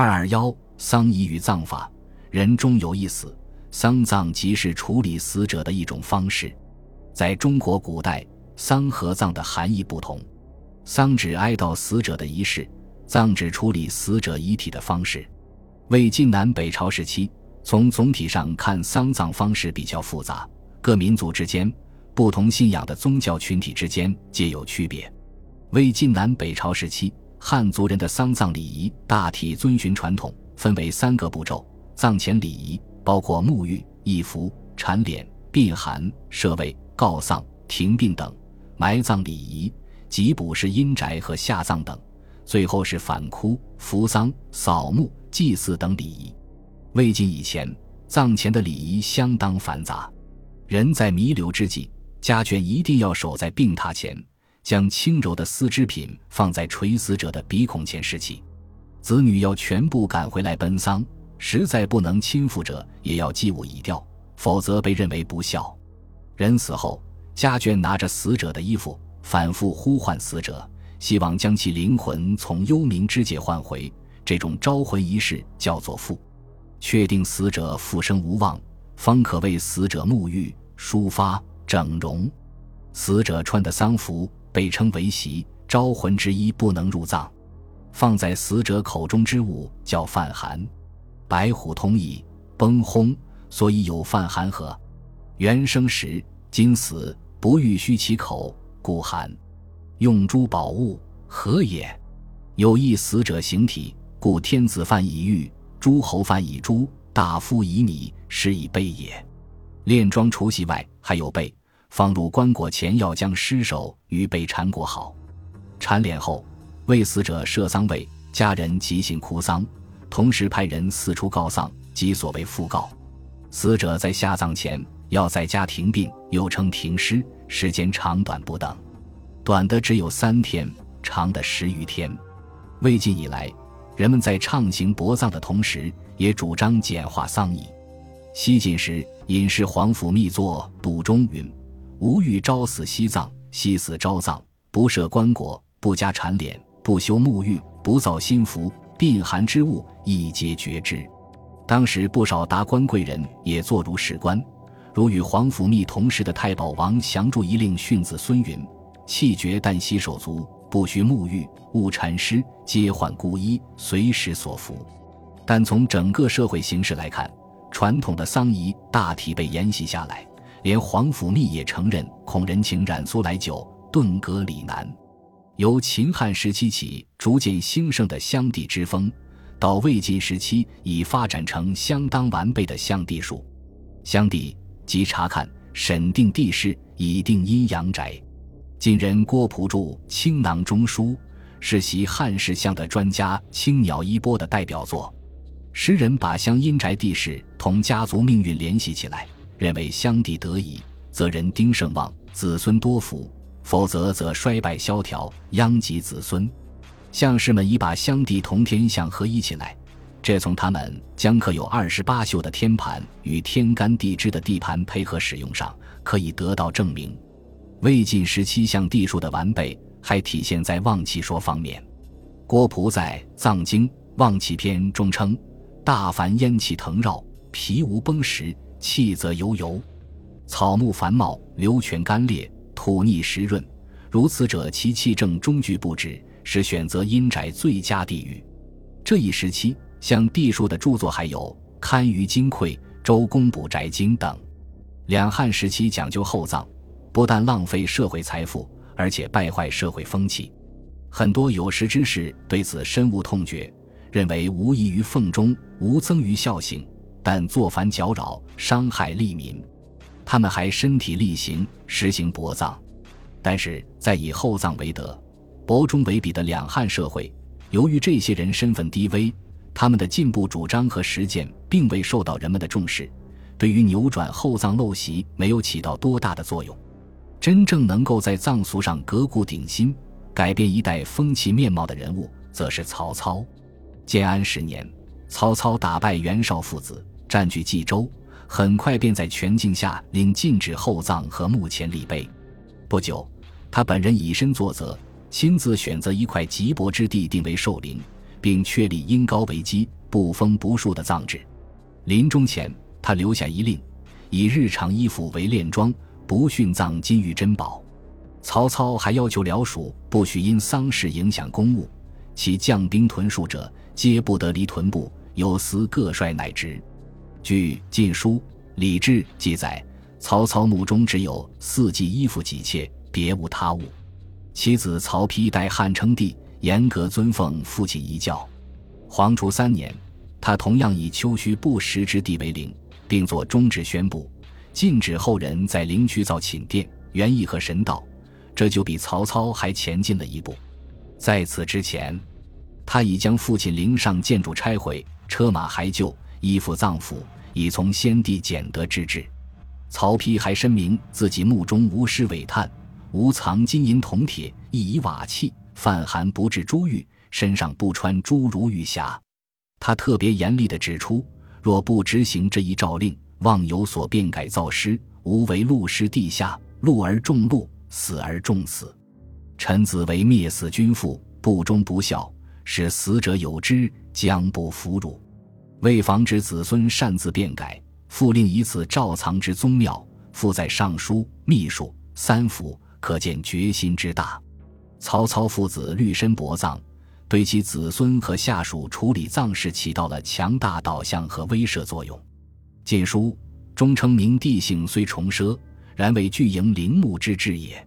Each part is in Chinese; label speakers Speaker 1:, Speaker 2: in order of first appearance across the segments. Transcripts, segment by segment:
Speaker 1: 二二幺丧仪与葬法，人终有一死，丧葬即是处理死者的一种方式。在中国古代，丧和葬的含义不同。丧指哀悼死者的仪式，葬指处理死者遗体的方式。魏晋南北朝时期，从总体上看，丧葬方式比较复杂，各民族之间、不同信仰的宗教群体之间皆有区别。魏晋南北朝时期。汉族人的丧葬礼仪大体遵循传统，分为三个步骤：葬前礼仪包括沐浴、易服、缠脸、避寒、设位、告丧、停殡等；埋葬礼仪即卜筮阴宅和下葬等；最后是反哭、扶丧、扫墓、祭祀等礼仪。魏晋以前，葬前的礼仪相当繁杂，人在弥留之际，家眷一定要守在病榻前。将轻柔的丝织品放在垂死者的鼻孔前拾起，子女要全部赶回来奔丧，实在不能亲赴者，也要祭物以吊，否则被认为不孝。人死后，家眷拿着死者的衣服，反复呼唤死者，希望将其灵魂从幽冥之界唤回。这种招魂仪式叫做复，确定死者复生无望，方可为死者沐浴、梳发、整容。死者穿的丧服。被称为席，招魂之一不能入葬，放在死者口中之物叫饭寒。白虎通义，崩轰，所以有饭寒和。元生时，今死不欲虚其口，故寒。用诸宝物何也？有一死者形体，故天子饭以玉，诸侯饭以猪，大夫以米，是以备也。殓装除夕外，还有备。放入棺椁前，要将尸首与被缠裹好，缠殓后，为死者设丧位，家人即行哭丧，同时派人四处告丧，即所谓讣告。死者在下葬前要在家停殡，又称停尸，时间长短不等，短的只有三天，长的十余天。魏晋以来，人们在畅行薄葬的同时，也主张简化丧仪。西晋时，隐士皇甫谧作《笃中》云。无欲朝死夕葬，夕死朝葬，不设棺椁，不加缠脸，不修沐浴，不造新服，病寒之物一皆绝之。当时不少达官贵人也坐如史官，如与皇甫谧同时的太保王祥注一令训子孙云：气绝但洗手足，不须沐浴，勿缠尸，皆换孤衣，随时所服。但从整个社会形势来看，传统的丧仪大体被沿袭下来。连皇甫谧也承认，恐人情染苏来酒，顿隔里难。由秦汉时期起逐渐兴盛的乡地之风，到魏晋时期已发展成相当完备的乡地术。乡地即查看、审定地势，以定阴阳宅。晋人郭璞著《青囊中书》，是习汉世乡的专家青鸟衣钵的代表作。诗人把乡阴宅地势同家族命运联系起来。认为相地得宜，则人丁盛旺，子孙多福；否则则衰败萧条，殃及子孙。相士们已把相地同天象合一起来，这从他们将刻有二十八宿的天盘与天干地支的地盘配合使用上，可以得到证明。魏晋时期象地术的完备，还体现在旺气说方面。郭璞在《藏经旺气篇》中称：“大凡烟气腾绕，皮无崩石。”气则悠游，草木繁茂，流泉干裂，土腻湿润，如此者，其气正中具不止，是选择阴宅最佳地域。这一时期，像地术的著作还有《堪舆金匮》《周公卜宅经》等。两汉时期讲究厚葬，不但浪费社会财富，而且败坏社会风气。很多有识之士对此深恶痛绝，认为无益于奉忠，无增于孝行。但作反搅扰，伤害利民，他们还身体力行实行薄葬。但是在以厚葬为德、薄中为比的两汉社会，由于这些人身份低微，他们的进步主张和实践并未受到人们的重视，对于扭转厚葬陋习没有起到多大的作用。真正能够在葬俗上革故鼎新、改变一代风气面貌的人物，则是曹操。建安十年，曹操打败袁绍父子。占据冀州，很快便在全境下令禁止厚葬和墓前立碑。不久，他本人以身作则，亲自选择一块瘠薄之地定为寿陵，并确立因高为基、不封不树的葬制。临终前，他留下一令，以日常衣服为殓装，不殉葬金玉珍宝。曹操还要求僚属不许因丧事影响公务，其将兵屯戍者，皆不得离屯部，有司各率乃职。据《晋书·礼制》记载，曹操墓中只有四季衣服几切，别无他物。其子曹丕代汉称帝，严格尊奉父亲遗教。黄初三年，他同样以丘墟不实之地为陵，并作中旨宣布，禁止后人在陵区造寝殿、园艺和神道。这就比曹操还前进了一步。在此之前，他已将父亲陵上建筑拆毁，车马还旧，依附脏腑，以从先帝捡得之至。曹丕还申明自己墓中无尸伪炭，无藏金银铜铁，亦以瓦器，饭寒不置珠玉，身上不穿诸如玉匣。他特别严厉地指出，若不执行这一诏令，妄有所变改造尸，无为戮尸地下，戮而重戮。死而重死，臣子为灭死君父，不忠不孝，使死者有之，将不服辱。为防止子孙擅自变改，复令以此照藏之宗庙，附在尚书、秘书三府，可见决心之大。曹操父子绿身薄葬，对其子孙和下属处理葬事起到了强大导向和威慑作用。《晋书》中称明帝姓虽崇奢。然为巨营陵墓之志也。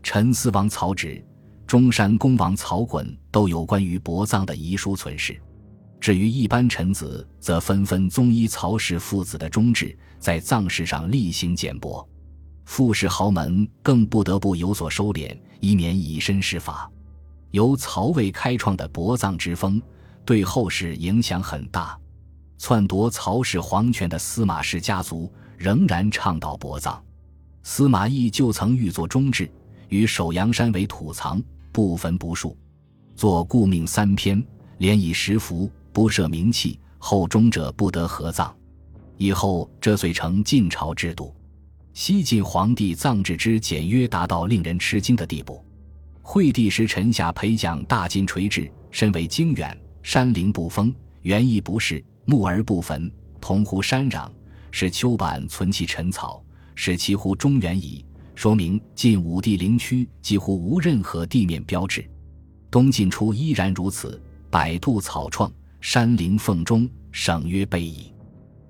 Speaker 1: 陈思王曹植、中山公王曹衮都有关于薄葬的遗书存世。至于一般臣子，则纷纷宗依曹氏父子的忠志，在葬事上厉行简薄。富士豪门更不得不有所收敛，以免以身试法。由曹魏开创的薄葬之风，对后世影响很大。篡夺曹氏皇权的司马氏家族仍然倡导薄葬。司马懿就曾欲作忠志，与首阳山为土藏，不焚不树，作故命三篇，连以十符，不设名器，后终者不得合葬。以后这遂成晋朝制度。西晋皇帝葬制之简约，达到令人吃惊的地步。惠帝时，臣下陪将大金垂治，身为京远，山陵不封，园艺不饰，木而不焚，同乎山壤，使丘板存其陈草。使其乎中原矣，说明晋武帝陵区几乎无任何地面标志。东晋初依然如此，百度草创，山林缝中，省约备矣。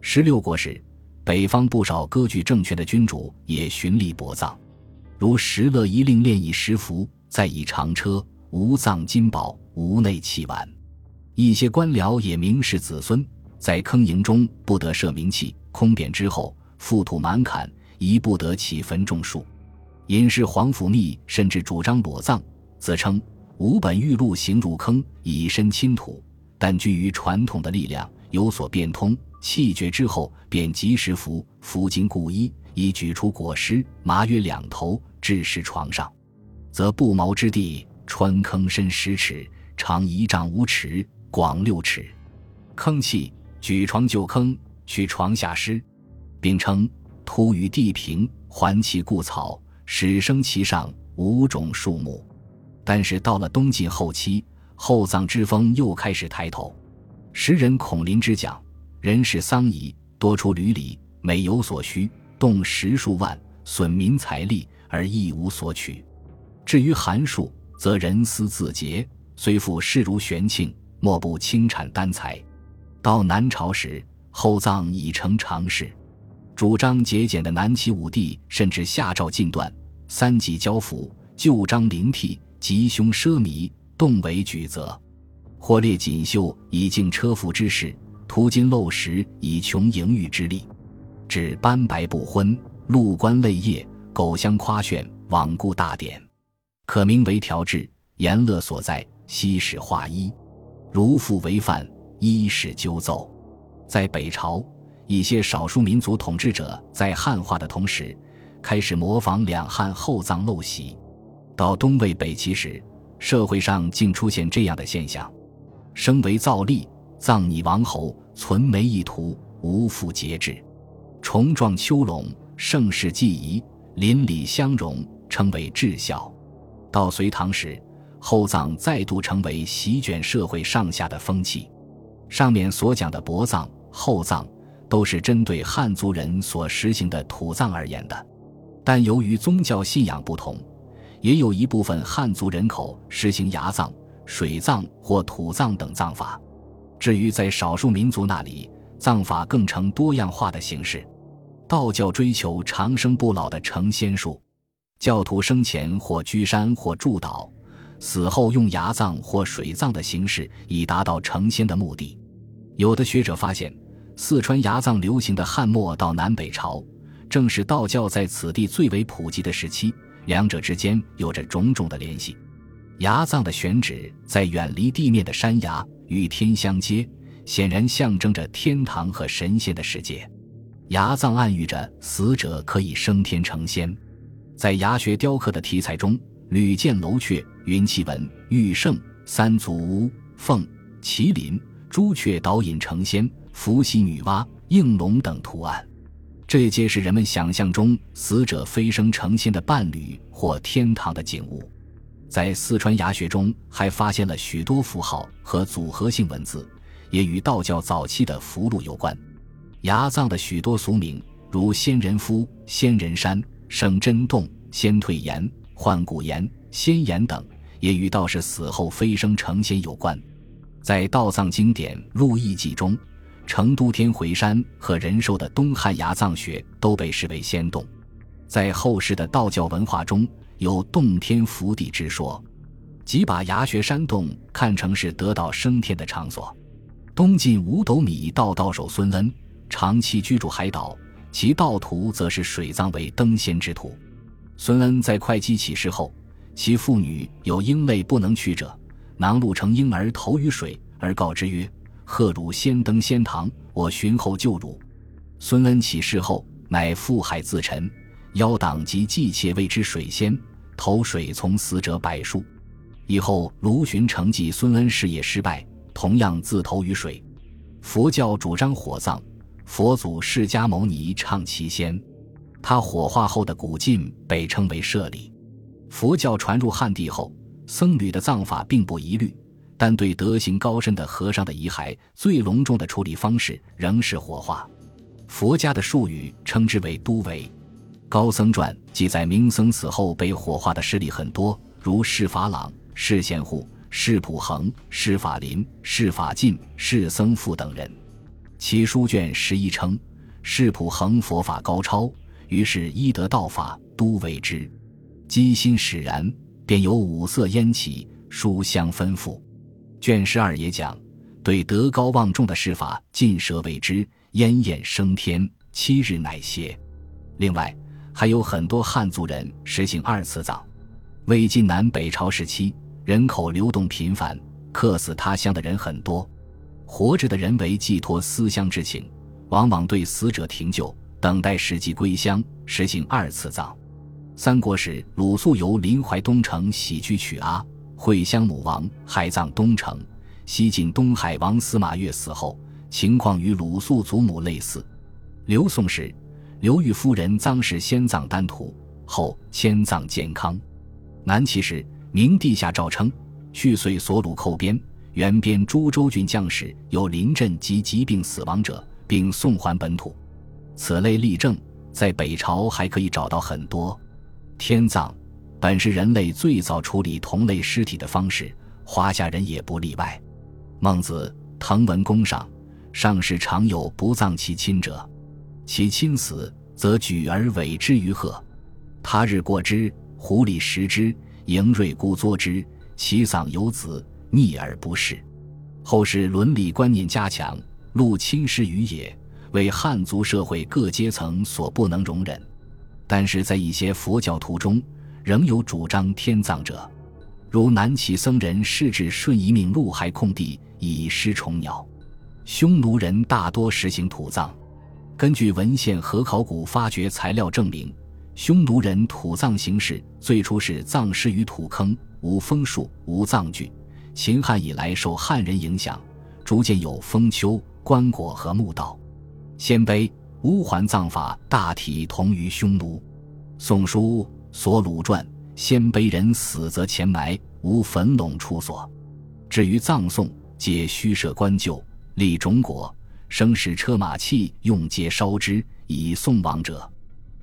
Speaker 1: 十六国时，北方不少割据政权的君主也循例薄葬，如石勒一令炼以石符，再以长车，无葬金宝，无内器碗。一些官僚也明示子孙，在坑营中不得设名器，空匾之后覆土满坎。一不得起坟种树，隐士黄甫谧甚至主张裸葬，自称吾本玉露行入坑，以身侵土，但居于传统的力量有所变通，气绝之后便及时服服经故衣，以举出裹尸，麻约两头，置尸床上，则不毛之地，穿坑深十尺，长一丈五尺，广六尺，坑气举床就坑，取床下尸，并称。突于地平，还其故草，始生其上五种树木。但是到了东晋后期，厚葬之风又开始抬头。时人孔林之讲：“人事丧仪，多出闾里，每有所需，动十数万，损民财力，而一无所取。至于寒数，则人思自节，虽复视如玄庆，莫不轻产担财。到南朝时，厚葬已成常事。”主张节俭的南齐武帝甚至下诏禁断三级交付、旧章临替、吉凶奢靡，动为举责。或列锦绣以敬车服之事，途经陋食以穷盈余之力，指斑白不婚、禄冠泪液、狗香夸炫、罔顾大典，可名为调制，言乐所在，西史画衣，如父为犯，衣史纠奏。在北朝。一些少数民族统治者在汉化的同时，开始模仿两汉厚葬陋习。到东魏、北齐时，社会上竟出现这样的现象：生为造立，葬拟王侯，存眉一图，无复节制，重状丘垄，盛世祭仪，邻里相容，称为至孝。到隋唐时，厚葬再度成为席卷社会上下的风气。上面所讲的薄葬、厚葬，都是针对汉族人所实行的土葬而言的。但由于宗教信仰不同，也有一部分汉族人口实行崖葬、水葬或土葬等葬法。至于在少数民族那里，葬法更成多样化的形式。道教追求长生不老的成仙术，教徒生前或居山或筑岛，死后用崖葬或水葬的形式，以达到成仙的目的。有的学者发现，四川崖葬流行的汉末到南北朝，正是道教在此地最为普及的时期，两者之间有着种种的联系。崖葬的选址在远离地面的山崖，与天相接。显然象征着天堂和神仙的世界，崖葬暗喻着死者可以升天成仙。在崖穴雕刻的题材中，屡见楼阙、云气纹、玉圣、三足乌、凤、麒麟、朱雀导引成仙、伏羲女娲、应龙等图案，这皆是人们想象中死者飞升成仙的伴侣或天堂的景物。在四川崖穴中，还发现了许多符号和组合性文字。也与道教早期的符箓有关。崖葬的许多俗名，如仙人夫、仙人山、圣真洞、仙退岩、幻骨岩、仙岩等，也与道士死后飞升成仙有关。在道藏经典《路易记》中，成都天回山和仁寿的东汉崖葬穴都被视为仙洞。在后世的道教文化中有洞天福地之说，即把崖穴山洞看成是得道升天的场所。东晋五斗米道道手孙恩长期居住海岛，其道途则是水葬为登仙之途。孙恩在会稽起事后，其妇女有婴泪不能去者，囊露成婴儿投于水，而告之曰：“贺汝先登仙堂，我寻后救汝。”孙恩起事后，乃负海自沉，邀党及季妾谓之水仙，投水从死者百数。以后卢循承继孙恩事业失败。同样自投于水，佛教主张火葬，佛祖释迦牟尼唱其仙，他火化后的古晋被称为舍利。佛教传入汉地后，僧侣的葬法并不一律，但对德行高深的和尚的遗骸，最隆重的处理方式仍是火化。佛家的术语称之为都为。高僧传记载，明僧死后被火化的事例很多，如释法朗、释贤护。释普恒、释法林、释法进、释僧富等人，其书卷十一称释普恒佛法高超，于是依得道法，都为之。机心使然，便有五色烟起，书香吩咐。卷十二也讲，对德高望重的施法尽舍为之，烟焰升天，七日乃歇。另外，还有很多汉族人实行二次葬。魏晋南北朝时期。人口流动频繁，客死他乡的人很多。活着的人为寄托思乡之情，往往对死者停柩，等待时机归乡，实行二次葬。三国时，鲁肃由临淮东城喜居曲阿，会乡母王海葬东城。西晋东海王司马越死后，情况与鲁肃祖母类似。刘宋时，刘裕夫人葬时先葬丹徒，后迁葬建康。南齐时。明帝下诏称，去岁所虏寇边、原边诸州郡将士有临阵及疾病死亡者，并送还本土。此类例证在北朝还可以找到很多。天葬本是人类最早处理同类尸体的方式，华夏人也不例外。孟子《滕文公上》上士常有不葬其亲者，其亲死，则举而委之于鹤。他日过之，狐狸食之。迎瑞孤作之，其丧有子，逆而不仕。后世伦理观念加强，录亲师于野，为汉族社会各阶层所不能容忍。但是在一些佛教徒中，仍有主张天葬者，如南齐僧人释智顺一命入海空地以失虫鸟。匈奴人大多实行土葬。根据文献和考古发掘材料证明。匈奴人土葬形式最初是葬尸于土坑，无封树，无葬具。秦汉以来受汉人影响，逐渐有封丘、棺椁和墓道。鲜卑、乌桓葬法大体同于匈奴。《宋书·索鲁传》鲜卑人死则前埋，无坟垄处所。至于葬送，皆虚设棺柩，立冢椁，生使车马器用皆烧之，以送亡者。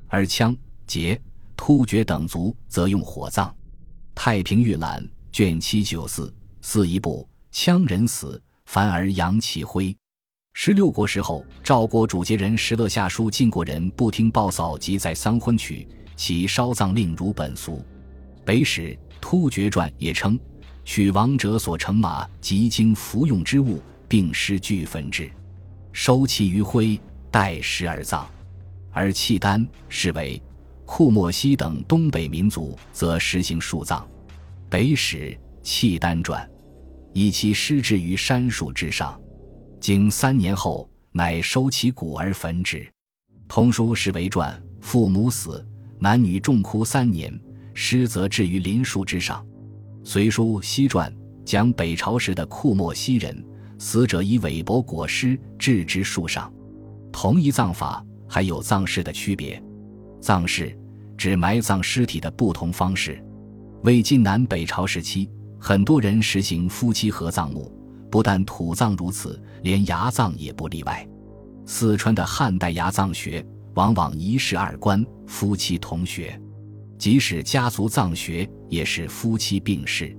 Speaker 1: 而羌、羯、突厥等族则用火葬。太平御览卷七九四四一部，羌人死，凡而扬其灰。十六国时候，赵国主节人石勒下书晋国人不听报扫即在丧婚娶，其烧葬令如本俗。北史突厥传也称，取亡者所乘马及经服用之物，并施俱焚之，收其余灰，待时而葬。而契丹、是为库莫西等东北民族，则实行树葬。北史契丹传，以其尸置于山树之上。经三年后，乃收其骨而焚之。通书是为传，父母死，男女重哭三年，尸则置于林树之上。隋书西传讲北朝时的库莫西人，死者以韦伯裹尸置之树上。同一葬法还有葬式的区别。葬式指埋葬尸体的不同方式。魏晋南北朝时期，很多人实行夫妻合葬墓。不但土葬如此，连牙葬也不例外。四川的汉代牙葬学往往一室二棺，夫妻同穴；即使家族葬穴也是夫妻并逝。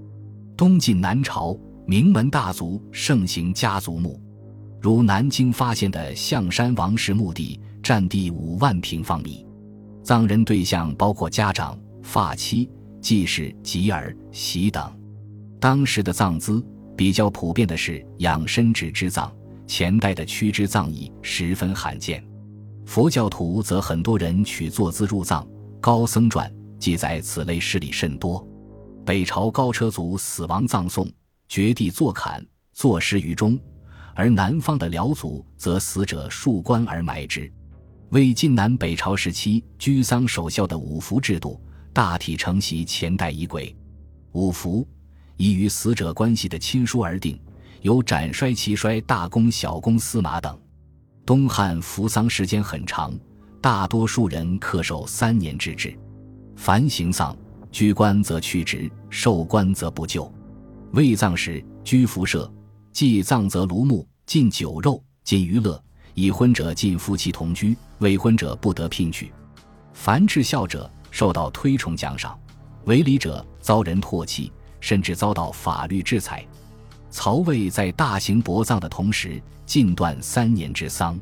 Speaker 1: 东晋南朝名门大族盛行家族墓，如南京发现的象山王氏墓地，占地五万平方米，葬人对象包括家长、发妻、继室、吉儿、媳等。当时的葬姿。比较普遍的是养身之之葬，前代的屈肢葬仪十分罕见。佛教徒则很多人取坐姿入葬，《高僧传》记载此类事例甚多。北朝高车族死亡葬送，掘地坐坎，坐尸于中；而南方的辽族则死者竖棺而埋之。魏晋南北朝时期居丧守孝的五福制度，大体承袭前代仪轨。五福。依与死者关系的亲疏而定，有斩衰、齐衰、大公、小公、司马等。东汉服丧时间很长，大多数人恪守三年之制。凡行丧，居官则去职，受官则不就。未葬时居服舍，祭葬则庐墓，禁酒肉，禁娱乐。已婚者禁夫妻同居，未婚者不得聘娶。凡至孝者受到推崇奖赏，违礼者遭人唾弃。甚至遭到法律制裁。曹魏在大型薄葬的同时，禁断三年之丧。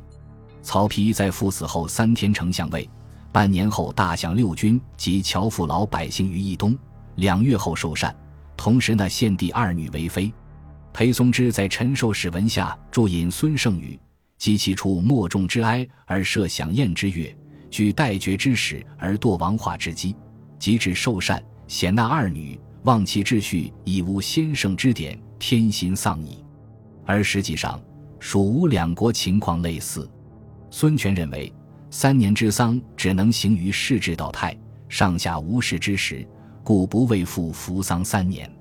Speaker 1: 曹丕在父死后三天丞相位，半年后大享六军及侨父老百姓于义东，两月后受禅。同时呢，献帝二女为妃。裴松之在陈寿史文下注引孙胜语，及其出莫众之哀而设享宴之乐，举待绝之始而堕王化之机，即至受禅，显纳二女。忘其秩序，已无先圣之典，天心丧矣。而实际上，蜀吴两国情况类似。孙权认为，三年之丧只能行于世制道泰，上下无事之时，故不为父服丧三年。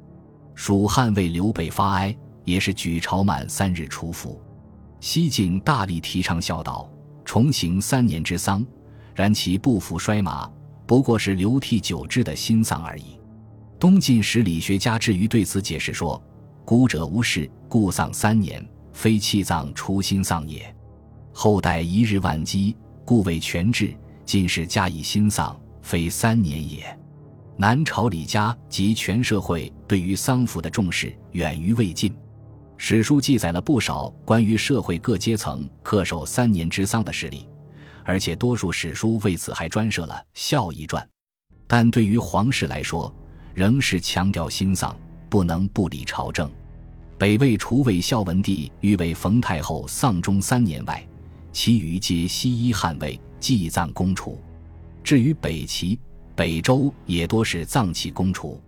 Speaker 1: 蜀汉为刘备发哀，也是举朝满三日出服。西晋大力提倡孝道，重行三年之丧，然其不服衰马，不过是流涕久之的新丧而已。东晋时理学家至于对此解释说：“孤者无事，故丧三年，非弃葬初心丧也。后代一日万机，故为全治。进士加以新丧，非三年也。”南朝李家及全社会对于丧服的重视远于魏晋。史书记载了不少关于社会各阶层恪守三年之丧的事例，而且多数史书为此还专设了《孝义传》。但对于皇室来说，仍是强调心丧，不能不理朝政。北魏除魏孝文帝欲为冯太后丧钟三年外，其余皆西医汉魏祭葬公除。至于北齐、北周，也多是葬其公除。